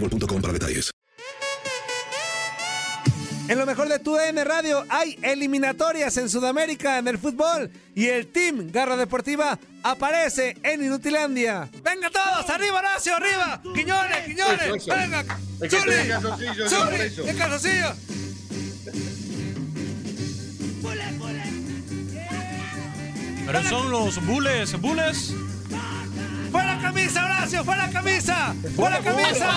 boostmobile.com para detalles. En lo mejor de tu DN Radio hay eliminatorias en Sudamérica en el fútbol y el Team Garra Deportiva aparece en Inutilandia. ¡Venga todos! ¡Arriba, Horacio! ¡Arriba! ¡Quiñones! ¡Quiñones! Eso, eso. ¡Venga! ¡Zuli! ¡Zuli! ¡El calzoncillo! Pero son los bules, bules. ¡Fuera camisa, Horacio! ¡Fuera camisa! ¡Fuera camisa!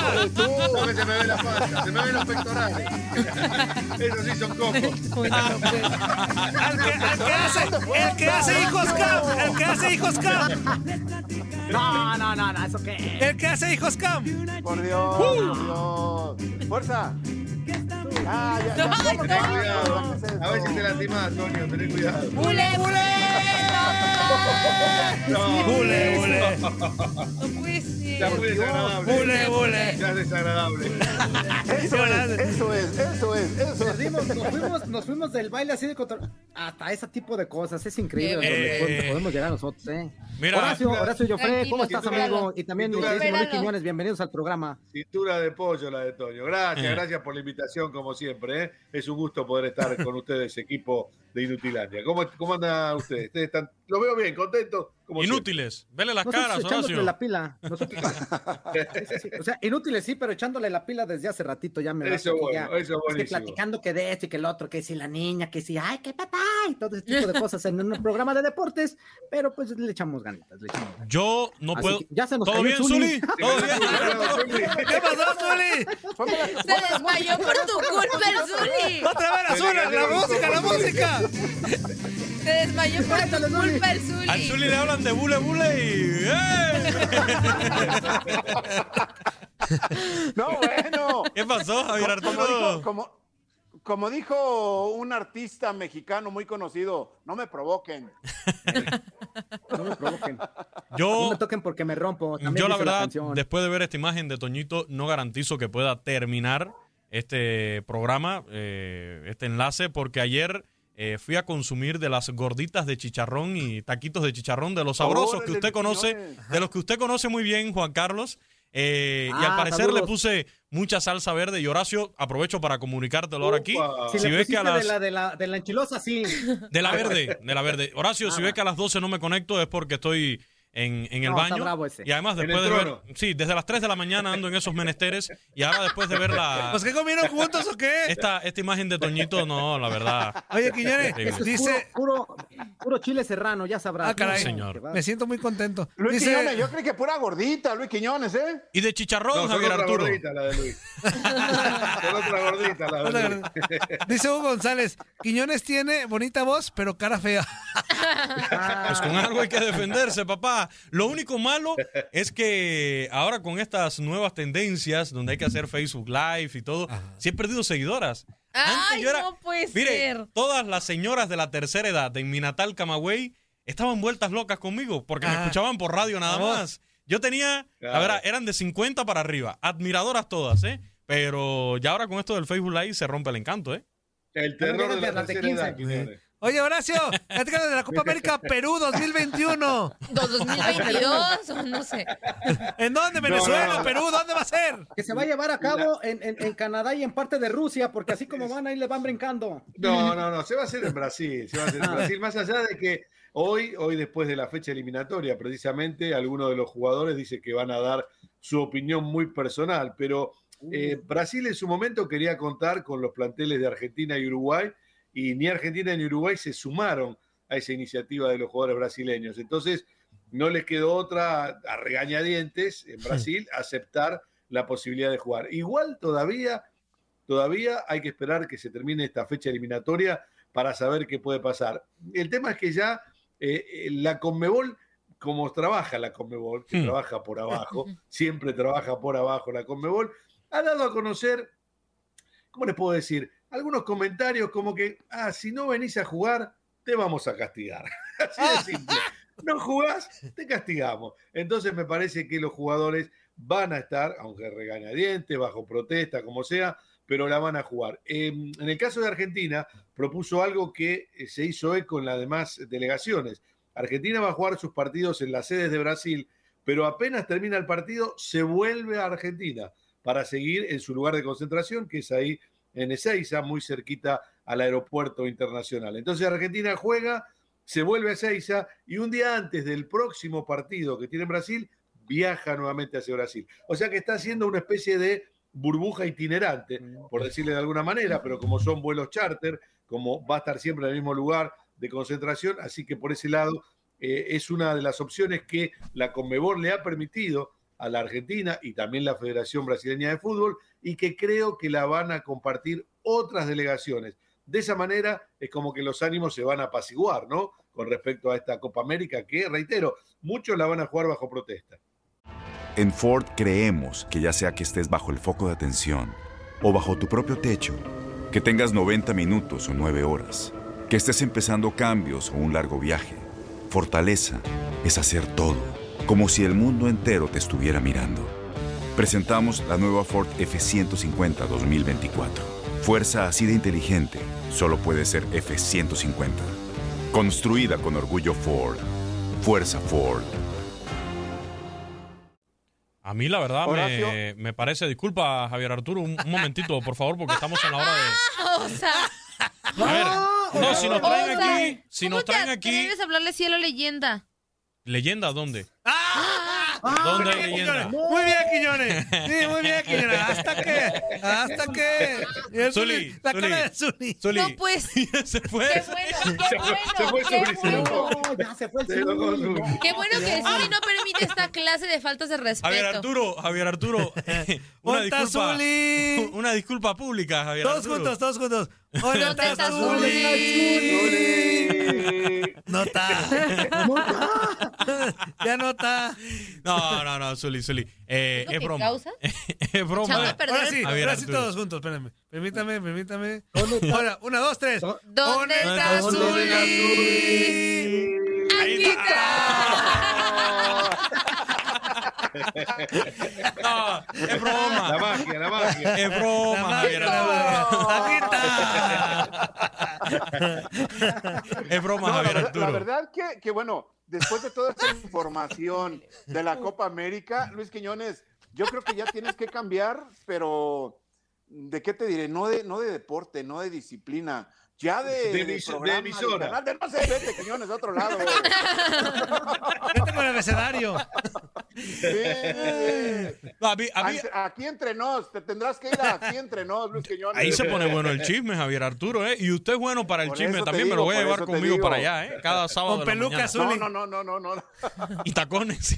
No, que se me ve la falda, se me ven los pectorales. Esos sí son cocos. Al que, al que hace, el que hace hijos cam, el que hace hijos cam, No, no, no, no, ¿eso qué? el que hace hijos cam. Por Dios, por Dios. Fuerza. Ah, ya, ya, ya, Ten ya, cuidado. ¿qué es esto? A ver si te No, Bule, bule. No puede ser. Ya es muy desagradable. Bule, bule. Ya es desagradable. Eso es, eso es, eso es, eso es. Perdimos, nos fuimos, nos fuimos del baile así de control. Hasta ese tipo de cosas, es increíble Eh, donde podemos- podemos llegar nosotros, ¿eh? Mira, Horacio, Horacio Joffre, ¿cómo estás, amigo? Y también Luis Quiñones, bienvenidos al programa. Cintura de pollo la de Toño. Gracias, Eh. gracias por la invitación, como siempre. ¿eh? Es un gusto poder estar con ustedes, equipo de Inutilandia. ¿Cómo, cómo anda ustedes? ¿Ustedes están, lo veo bien, contentos. Como inútiles. Vele las Nosotros caras, echándole Horacio. la pila. Nosotros, Sí. O sea, inútiles sí, pero echándole la pila desde hace ratito ya me Eso que bueno, ya- eso es que platicando que de esto y que el otro, que si la niña, que si, ay, qué papá, y todo ese tipo de cosas en un programa de deportes, pero pues le echamos ganitas, le echamos ganitas. Yo no Así puedo. que ya se nos ¿Todo bien, Zuli. Zuli? ¿Todo bien? ¿Qué pasó, Zuli? Se desmayó por tu culpa el Zuli. ¡Otra vez la Zuli! ¡La música, la música! Se desmayó por tu culpa el Zuli. Al Zuli le hablan de bule bule y. ¡eh! No, bueno. ¿Qué pasó, Javier Como dijo, Arturo? como, como dijo un artista mexicano muy conocido, no me provoquen. No me provoquen. No Yo, me toquen porque me rompo. También yo la verdad, después de ver esta imagen de Toñito, no garantizo que pueda terminar este programa, eh, este enlace, porque ayer eh, fui a consumir de las gorditas de chicharrón y taquitos de chicharrón, de los sabrosos que usted conoce, de los que usted conoce muy bien, Juan Carlos. eh, y al Ah, parecer le puse mucha salsa verde y Horacio, aprovecho para comunicártelo ahora aquí. Si, Si le ves que a las- de, la, de, la, de la enchilosa, sí. De la verde, de la verde. Horacio, Ah, si va. ves que a las 12 no me conecto es porque estoy en, en el No, está baño. bravo ese. Y además después de ver, sí, desde las 3 de la mañana ando en esos menesteres y ahora después de ver la ¿Pues qué comieron juntos o qué? esta, esta imagen de Toñito, no, la verdad. Oye, Quiñones, Increíble. Eso es dice... puro, puro, puro chile serrano, ya sabrás. Ah, señor. Que Me siento muy contento. Luis Dice... Quiñones, yo creí que pura gordita, Luis Quiñones, ¿eh? Y de chicharrón, No, Javier otra Arturo. gordita la de Luis. son otra gordita la de Luis. Dice Hugo González, Quiñones tiene bonita voz, pero cara fea. Pues con algo hay que defenderse, papá. Lo único malo es que ahora con estas nuevas tendencias, donde hay que hacer Facebook Live y todo, sí he perdido seguidoras. Ay, yo era- no puede Mire, ser. todas las señoras de la tercera edad en mi natal Camagüey estaban vueltas locas conmigo porque me Ah. escuchaban por radio nada más. Yo tenía, la Claro. verdad, eran de 50 para arriba, admiradoras todas, ¿eh? Pero ya ahora con esto del Facebook Live se rompe el encanto, ¿eh? El terror de la Las de tercera edad, 15. Quiñones. Oye, Horacio, platícanos de la Copa América Perú 2021. ¿Dos- 2022 o no sé. ¿En dónde? ¿Venezuela? no, no. ¿Perú? ¿Dónde va a ser? Que se va a llevar a cabo en, en- en Canadá y en parte de Rusia, porque así como van, ahí le van brincando. No, no, no, se va a hacer en Brasil, se va a hacer en Ah. Brasil, más allá de que hoy, hoy después de la fecha eliminatoria, precisamente, algunos de los jugadores dicen que van a dar su opinión muy personal, pero eh, Brasil en su momento quería contar con los planteles de Argentina y Uruguay, y ni Argentina ni Uruguay se sumaron a esa iniciativa de los jugadores brasileños. Entonces, no les quedó otra a regañadientes en Brasil aceptar la posibilidad de jugar. Igual todavía Todavía hay que esperar que se termine esta fecha eliminatoria para saber qué puede pasar. El tema es que ya eh, eh, la Conmebol, como trabaja la Conmebol, que Hmm. trabaja por abajo, siempre trabaja por abajo la Conmebol, ha dado a conocer, ¿cómo les puedo decir? Algunos comentarios como que, ah, si no venís a jugar, te vamos a castigar. Así de simple. No jugás, te castigamos. Entonces me parece que los jugadores van a estar, aunque regañadientes, bajo protesta, como sea, pero la van a jugar. Eh, en el caso de Argentina, propuso algo que eh, se hizo eco en las demás delegaciones. Argentina va a jugar sus partidos en las sedes de Brasil, pero apenas termina el partido, se vuelve a Argentina para seguir en su lugar de concentración, que es ahí en Ezeiza, muy cerquita al aeropuerto internacional. Entonces Argentina juega, se vuelve a Ezeiza y un día antes del próximo partido que tiene en Brasil, viaja nuevamente hacia Brasil. O sea que está haciendo una especie de burbuja itinerante, por decirle de alguna manera, pero como son vuelos charter, como va a estar siempre en el mismo lugar de concentración, así que por ese lado eh, es una de las opciones que la Conmebol le ha permitido a la Argentina y también la Federación Brasileña de Fútbol y que creo que la van a compartir otras delegaciones. De esa manera es como que los ánimos se van a apaciguar, ¿no? Con respecto a esta Copa América que, reitero, muchos la van a jugar bajo protesta. En Ford creemos que ya sea que estés bajo el foco de atención o bajo tu propio techo, que tengas 90 minutos o 9 horas, que estés empezando cambios o un largo viaje, fortaleza es hacer todo, como si el mundo entero te estuviera mirando. Presentamos la nueva Ford F150 2024. Fuerza así de inteligente solo puede ser F150. Construida con orgullo Ford. Fuerza Ford. A mí, la verdad, me, me parece. Disculpa, Javier Arturo, un, un momentito, por favor, porque estamos en la hora de. O sea, A ver, no, si nos traen o sea, aquí, si ¿cómo nos traen te aquí. a hablarle cielo leyenda? ¿Leyenda dónde? Ah, ¿Dónde muy hay bien, leyenda? Quiñones. Muy bien, Quiñones. Sí, muy bien, Quiñones. ¿Hasta qué? ¿Hasta qué? Y el Zuli, Zuli, La Zuli. cara de Zuli. Zuli, No, pues. se fue. Qué bueno, qué bueno. se fue qué se bueno. enojó. No, ya se fue el Se enojó Zuli. Zuli. Qué bueno que Zuli no permite esta clase de faltas de respeto. Javier Arturo, Javier Arturo, una ¿Dónde está disculpa, Zuli? una disculpa pública, Javier Todos Arturo. juntos, todos juntos. ¿Dónde ¿Dónde está está Zuli? Zuli. No está. Ya no está. No, no, no, Zuli, Zuli. Eh, ¿Eso es broma. causa? es broma. A Ahora el- sí, Javier ahora sí todos juntos, espérenme. Permítame, permítame. Ahora, una, dos, tres. ¿Dónde está ¿Dónde está Zuli? Aquí No, es La broma. magia, la magia. Es broma, Javier Arturo. Aquí está. Es broma, No, la, Javier verdad- Arturo. la verdad que, que, bueno, después de toda esta información de la Copa América, Luis Quiñones, yo creo que ya tienes que cambiar, pero ¿de qué te diré? No de, no de deporte, no de disciplina. Ya de, De de de emisora. de- no sé, vete, Quiñones, de otro lado. Vete con el abecedario. Sí. No, a mí- a mí- Ante- Aquí entre nos, te tendrás que ir aquí entre nos, Luis Quiñones. Ahí se pone bueno el chisme, Javier Arturo, ¿eh? Y usted es bueno para el Por chisme también, me lo voy a llevar conmigo digo. para allá, ¿eh? Cada sábado Con de peluca azul. No, no, no, no, no, no. Y tacones.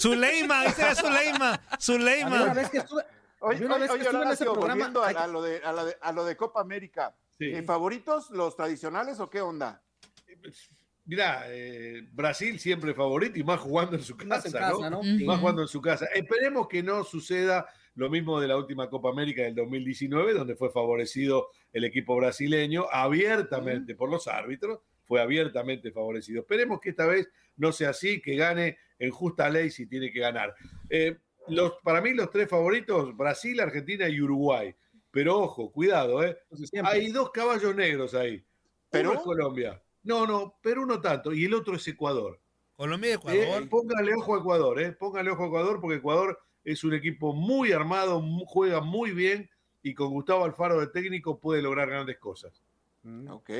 Zuleima, era Zuleima. A mí una Zuleima. vez que estuve, Oye, una oye, vez que oye, estuve en ese Horacio, programa, volviendo a, hay- a lo de, a, la de, a lo de Copa América, Sí. eh, ¿favoritos los tradicionales o qué onda? Mirá, eh, Brasil siempre favorito y más jugando en su casa, Más en casa, ¿no? ¿no? Más jugando en su casa. Esperemos que no suceda lo mismo de la última Copa América del 2019, donde fue favorecido el equipo brasileño abiertamente por los árbitros, fue abiertamente favorecido. Esperemos que esta vez no sea así, que gane en justa ley si tiene que ganar. Eh, los, para mí los tres favoritos, Brasil, Argentina y Uruguay. Pero ojo, cuidado, ¿eh? siempre. Hay dos caballos negros ahí. ¿Perú? Uno es Colombia. No, no, Perú no tanto. Y el otro es Ecuador. Colombia y Eh, Ecuador. póngale ojo a Ecuador, ¿eh? Póngale ojo a Ecuador porque Ecuador es un equipo muy armado, juega muy bien y con Gustavo Alfaro de técnico puede lograr grandes cosas. Ok.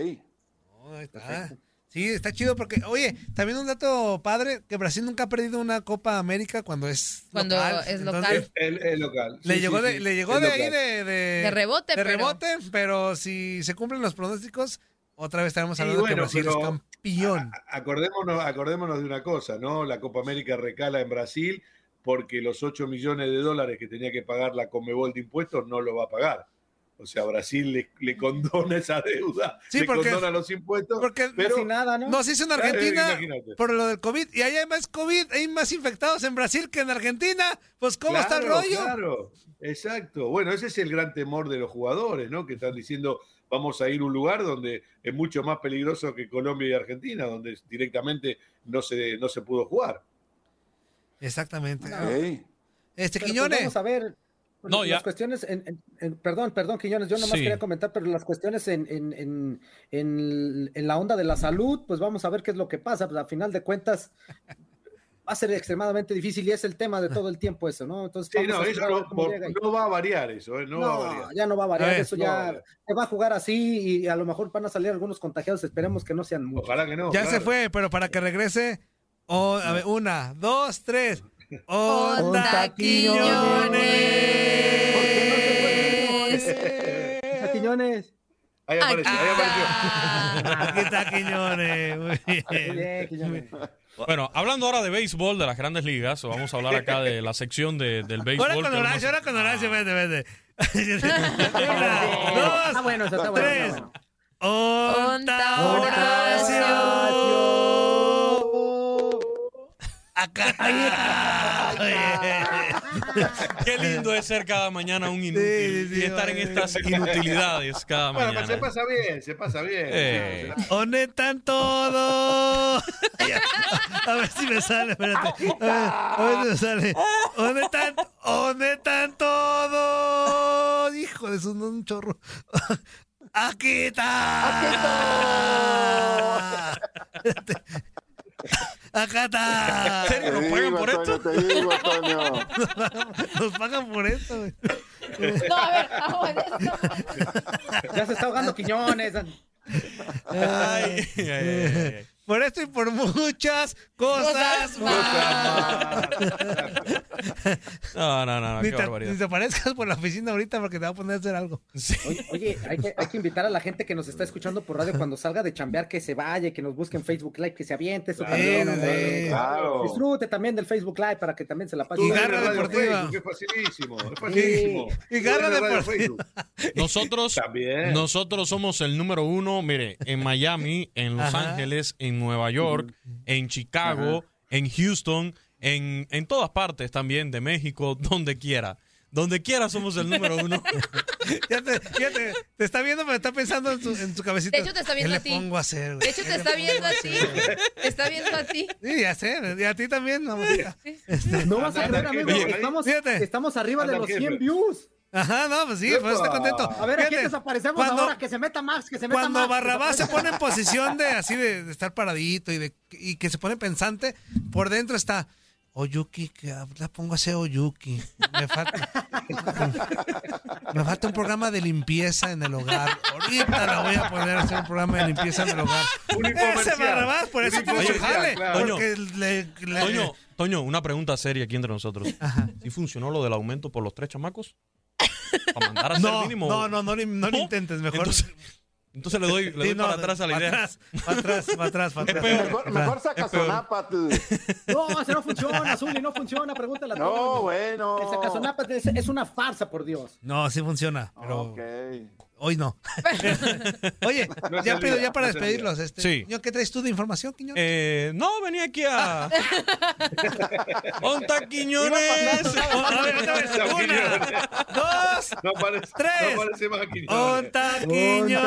Oh, ahí está. Sí, está chido porque, oye, también un dato padre, que Brasil nunca ha perdido una Copa América cuando es Cuando local. es local. Entonces, El, el local. le Sí, llegó sí, de, sí, le llegó el de ahí de, de, De rebote, de pero- rebote, pero si se cumplen los pronósticos, otra vez estaremos hablando de que Brasil es campeón. Acordémonos, acordémonos de una cosa, ¿no? La Copa América recala en Brasil porque los 8 millones de dólares que tenía que pagar la Comebol de impuestos no lo va a pagar. O sea, Brasil le, le condona esa deuda, Sí, le porque- condona los impuestos, Porque pero Casi nada, ¿no? no se hizo en Claro, Argentina por lo del COVID y ahí hay más COVID, hay más infectados en Brasil que en Argentina. Pues, ¿cómo está el rollo? Claro, exacto. Bueno, ese es el gran temor de los jugadores, ¿no? Que están diciendo, vamos a ir a un lugar donde es mucho más peligroso que Colombia y Argentina, donde directamente no se, no se pudo jugar. Exactamente. Ok. Este, Pero, pues, Quiñones. vamos a ver. No, las ya. cuestiones, en, en- en- perdón, perdón, Quiñones, yo nomás Sí. quería comentar, pero las cuestiones en, en, en, en- en la onda de la salud, pues vamos a ver qué es lo que pasa. Pues a final de cuentas va a ser extremadamente difícil y es el tema de todo el tiempo eso, ¿no? Entonces, Sí, vamos no, eso no, por- no va a variar eso, ¿eh? No, va a No, variar. ya no va a variar, ver, eso no va ya variar. se va a jugar así y a lo mejor van a salir algunos contagiados, esperemos que no sean muchos. Ojalá que no. Ya claro. se fue, pero para que regrese. oh, a ver, una, dos, tres. Onda Onda Quiñones. A Quiñones. Ahí apareció, ahí apareció. Aquí está Quiñones. Muy Muy bien. Quiñones. Bueno, hablando ahora de béisbol, de las grandes ligas, vamos a hablar acá de la sección de- del béisbol. Ahora con Horacio, ahora con Horacio, vete, vete. Está Dos, bueno, eso está bueno. tres. está bueno. Onda Horacio. Acá está. Qué lindo es ser cada mañana un inútil Sí, sí, y estar en estas inutilidades cada Bueno, pero se mañana. pasa bien, se pasa bien. Eh. ¿Dónde están todos? A ver si me sale, espérate. A ver, a ver si me sale. ¿Dónde están, ¿Dónde están todos? Hijo de su un chorro. Aquí está. Espérate. Acá está. ¿En serio nos pagan por esto? Te digo, Antonio. Nos pagan por esto. güey. No, a ver, vamos, esto. Ya se está ahogando Quiñones. Ay, ay, ay, ay. Por esto y por muchas cosas Cosas más. No, no, no, no, Ni qué te, barbaridad. ni te aparezcas por la oficina ahorita porque te va a poner a hacer algo. Sí. Oye, oye, hay, que, hay que invitar a la gente que nos está escuchando por radio cuando salga de chambear que se vaya, que nos busque en Facebook Live, que se aviente. Eso Claro, también, sí. Claro. Disfrute también del Facebook Live para que también se la pase. Y garra deportiva. Facebook, Es facilísimo, es facilísimo. Y Tú garra deportiva. Nosotros, También. nosotros somos el número uno, mire, en Miami, en Los Ajá. Ángeles, en Nueva York, en Chicago, en Houston, en, en todas partes también de México, donde quiera. Donde quiera somos el número uno. Ya te, ya te, te está viendo, pero está pensando en su, en su cabecita. De hecho, te está viendo ¿Qué a ti. le pongo a hacer, güey? De hecho, te está viendo a ti. Te está viendo a ti. Sí, ya sé. Y a ti también, mamacita. No vas a creer, amigo. Oye, estamos, fíjate. estamos arriba de los jefe. 100 views. Ajá, no, pues sí, pues está contento. A ver, aquí desaparecemos cuando- ahora. Que se meta Max, que se meta Cuando Max. Barrabás se pone en posición de así de, de estar paradito y de y que se pone pensante, por dentro está. Oyuki, que la pongo a hacer Oyuki. Me falta, me falta un programa de limpieza en el hogar. Ahorita la voy a poner a hacer un programa de limpieza en el hogar. Ese. Barrabás, por eso tiene su jale. claro. Porque le, le- Toño, Toño, una pregunta seria aquí entre nosotros. ¿Sí funcionó lo del aumento por los tres chamacos? ¿Para mandar a hacer no, mínimo? no, no, no, no lo intentes, mejor. Entonces, entonces le doy, le doy Sí, no, para atrás a la para idea. atrás, para atrás, para atrás, para atrás. Mejor, mejor. No, ese no funciona, Zuli, no funciona, pregúntale a No, bueno. El sacazonápatl es, es una farsa, por Dios. No, sí funciona, pero Ok. Hoy no. Oye, ya olvida, ya para despedirlos. Este, Sí. Quiñón, ¿Qué traes tú de información, Quiñón? Eh, no, venía aquí a. ¡Onta Quiñones! A ver, otra vez. No, Una, Quiñones. dos, No Tres. no parece más Quiñones. Onta Quiñones.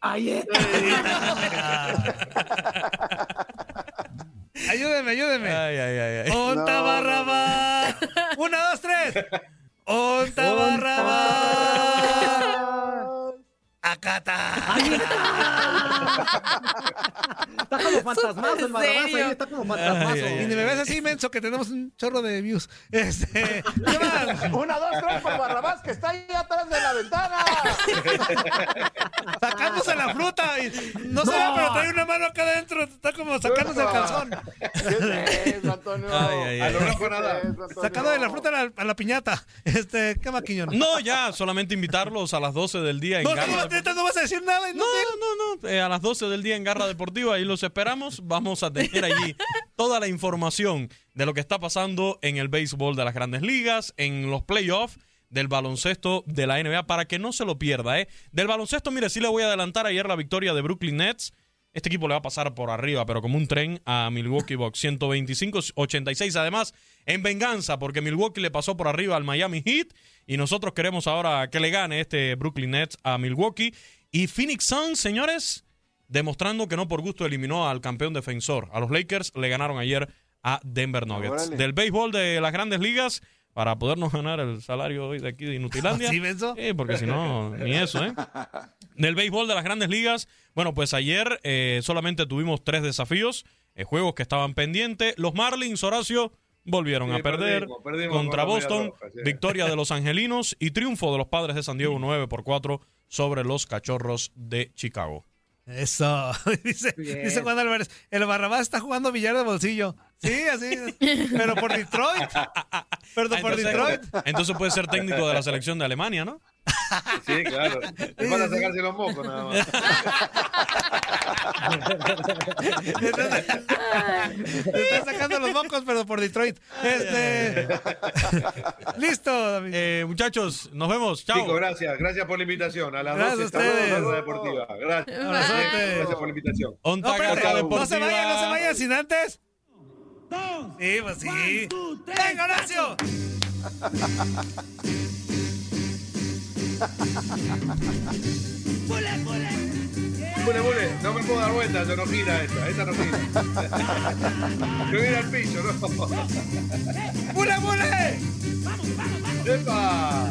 Ahí es. Ayúdeme, ayúdeme. Ay, ay, ay, ay. Onta No, Barrabás. Una, dos, tres. Onta Barrabás. Acata. Está como fantasmazo el ¿En Barrabás ahí, está como fantasmazo. Ay, ay, Y ni me ves así, menso, que tenemos un chorro de views. Este, ¿qué más? Una, dos, tres por Barrabás, que está ahí atrás de la ventana. Sacándose la fruta y no, se ve, pero trae una mano acá adentro. Está como sacándose el calzón. ¿Qué es eso, Antonio? Ay, ay, A ay. lo rojo nada. Sacado de la fruta a la, a la piñata. Este, ¿qué maquiñón? No, ya, solamente invitarlos a las 12 del día en No, Garra no, no vas a decir nada. No, no, no. eh, a las 12 del día en Garra Deportiva, ahí los esperamos. Vamos a tener allí toda la información de lo que está pasando en el béisbol de las grandes ligas, en los playoffs del baloncesto de la NBA, para que no se lo pierda. ¿eh? Del baloncesto, mire, sí le voy a adelantar ayer la victoria de Brooklyn Nets. Este equipo le va a pasar por arriba, pero como un tren a Milwaukee Bucks 125-86. Además, en venganza, porque Milwaukee le pasó por arriba al Miami Heat y nosotros queremos ahora que le gane este Brooklyn Nets a Milwaukee. Y Phoenix Suns, señores, demostrando que no por gusto eliminó al campeón defensor. A los Lakers le ganaron ayer a Denver Nuggets. Órale. Del béisbol de las grandes ligas, para podernos ganar el salario hoy de aquí de Inutilandia. ¿Sí, menso? Sí, porque si no, ni eso, ¿eh? Del béisbol de las grandes ligas, bueno, pues ayer eh, solamente tuvimos tres desafíos, eh, juegos que estaban pendientes. Los Marlins, Horacio, volvieron Sí, a perder perdimos, perdimos contra Boston. Roja, sí. Victoria de los Angelinos y triunfo de los Padres de San Diego 9 por 4 sobre los Cachorros de Chicago. Eso. dice, Bien. dice Juan Álvarez. El Barrabás está jugando billar de bolsillo. Sí, así. Pero por Detroit. Pero Ah, por entonces, Detroit. entonces puede ser técnico de la selección de Alemania, ¿no? Sí, claro. Es para sacarse los mocos nada más. Le está sacando los mocos, pero por Detroit. Este. Listo, David. Eh, muchachos, nos vemos. Chao. Chicos, gracias. Gracias por la invitación. A las Gracias 12 a estamos en la deportiva. Gracias. Gracias por la invitación. No, espérate, no se vayan, no se vayan sin antes. Sí, pues sí. ¡Venga, Horacio! Bule, bule, no me puedo dar vuelta, yo no gira esta, esta no gira. Yo gira al piso, ¿no? ¡Bule, bule! ¡Epa!